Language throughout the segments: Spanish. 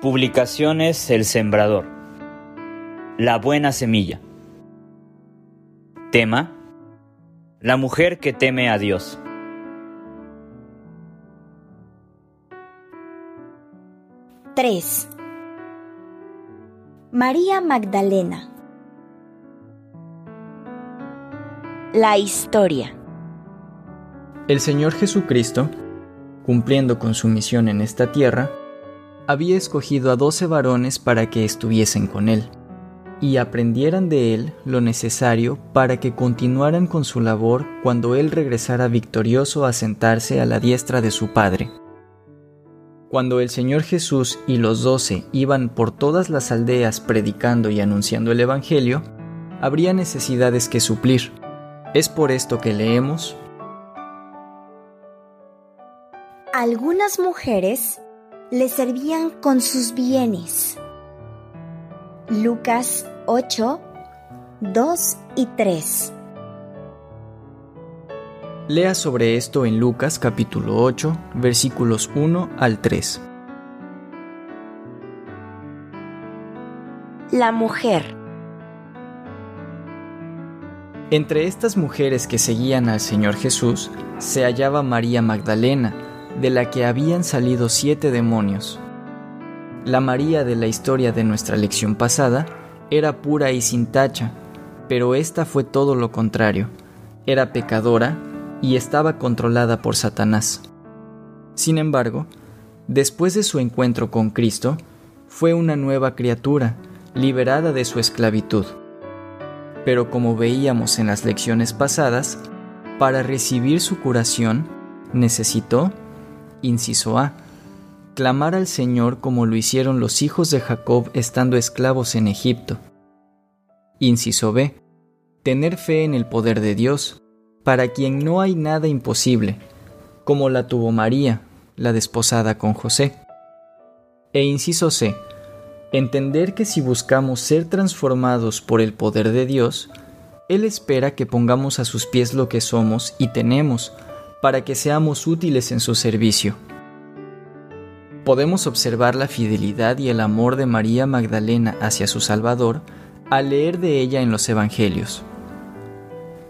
Publicaciones El Sembrador. La buena semilla. Tema. La mujer que teme a Dios. Tres. María Magdalena. La historia. El Señor Jesucristo, cumpliendo con su misión en esta tierra, había escogido a doce varones para que estuviesen con él, y aprendieran de él lo necesario para que continuaran con su labor cuando él regresara victorioso a sentarse a la diestra de su Padre. Cuando el Señor Jesús y los doce iban por todas las aldeas predicando y anunciando el Evangelio, habría necesidades que suplir. Es por esto que leemos. Algunas mujeres le servían con sus bienes. Lucas 8, 2 y 3. Lea sobre esto en Lucas capítulo 8, versículos 1 al 3. La mujer. Entre estas mujeres que seguían al Señor Jesús se hallaba María Magdalena, de la que habían salido siete demonios. La María de la historia de nuestra lección pasada era pura y sin tacha, pero esta fue todo lo contrario. Era pecadora y estaba controlada por Satanás. Sin embargo, después de su encuentro con Cristo, fue una nueva criatura, liberada de su esclavitud. Pero como veíamos en las lecciones pasadas, para recibir su curación, necesitó Inciso A. Clamar al Señor como lo hicieron los hijos de Jacob estando esclavos en Egipto. Inciso B. Tener fe en el poder de Dios, para quien no hay nada imposible, como la tuvo María, la desposada con José. E inciso C. Entender que si buscamos ser transformados por el poder de Dios, Él espera que pongamos a sus pies lo que somos y tenemos, para que seamos útiles en su servicio. Podemos observar la fidelidad y el amor de María Magdalena hacia su Salvador al leer de ella en los Evangelios.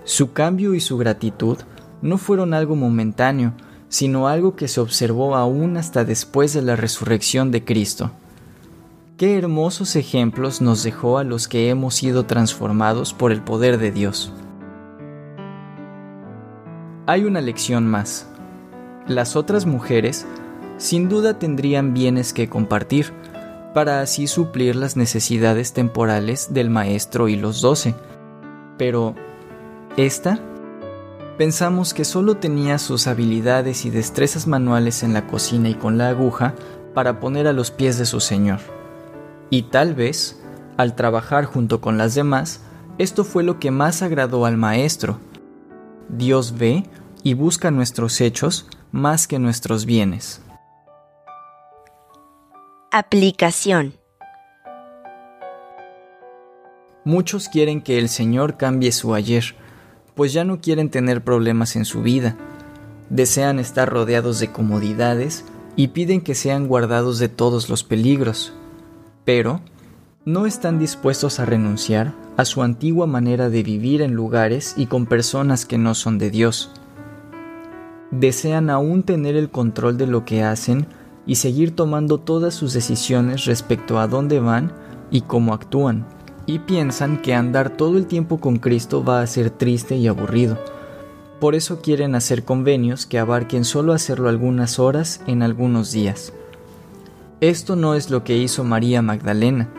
Su cambio y su gratitud no fueron algo momentáneo, sino algo que se observó aún hasta después de la resurrección de Cristo. Qué hermosos ejemplos nos dejó a los que hemos sido transformados por el poder de Dios. Hay una lección más. Las otras mujeres sin duda tendrían bienes que compartir, para así suplir las necesidades temporales del maestro y los doce. Pero, ¿esta? Pensamos que solo tenía sus habilidades y destrezas manuales en la cocina y con la aguja para poner a los pies de su señor. Y tal vez, al trabajar junto con las demás, esto fue lo que más agradó al maestro. Dios ve y busca nuestros hechos más que nuestros bienes. Aplicación Muchos quieren que el Señor cambie su ayer, pues ya no quieren tener problemas en su vida. Desean estar rodeados de comodidades y piden que sean guardados de todos los peligros. Pero no están dispuestos a renunciar a su antigua manera de vivir en lugares y con personas que no son de Dios desean aún tener el control de lo que hacen y seguir tomando todas sus decisiones respecto a dónde van y cómo actúan, y piensan que andar todo el tiempo con Cristo va a ser triste y aburrido. Por eso quieren hacer convenios que abarquen solo hacerlo algunas horas en algunos días. Esto no es lo que hizo María Magdalena,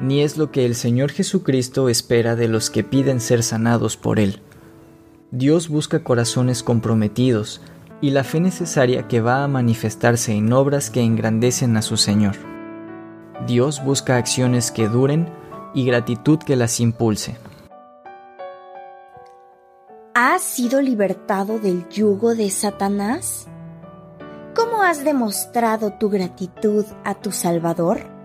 ni es lo que el Señor Jesucristo espera de los que piden ser sanados por Él. Dios busca corazones comprometidos, y la fe necesaria que va a manifestarse en obras que engrandecen a su Señor. Dios busca acciones que duren y gratitud que las impulse. ¿Has sido libertado del yugo de Satanás? ¿Cómo has demostrado tu gratitud a tu Salvador?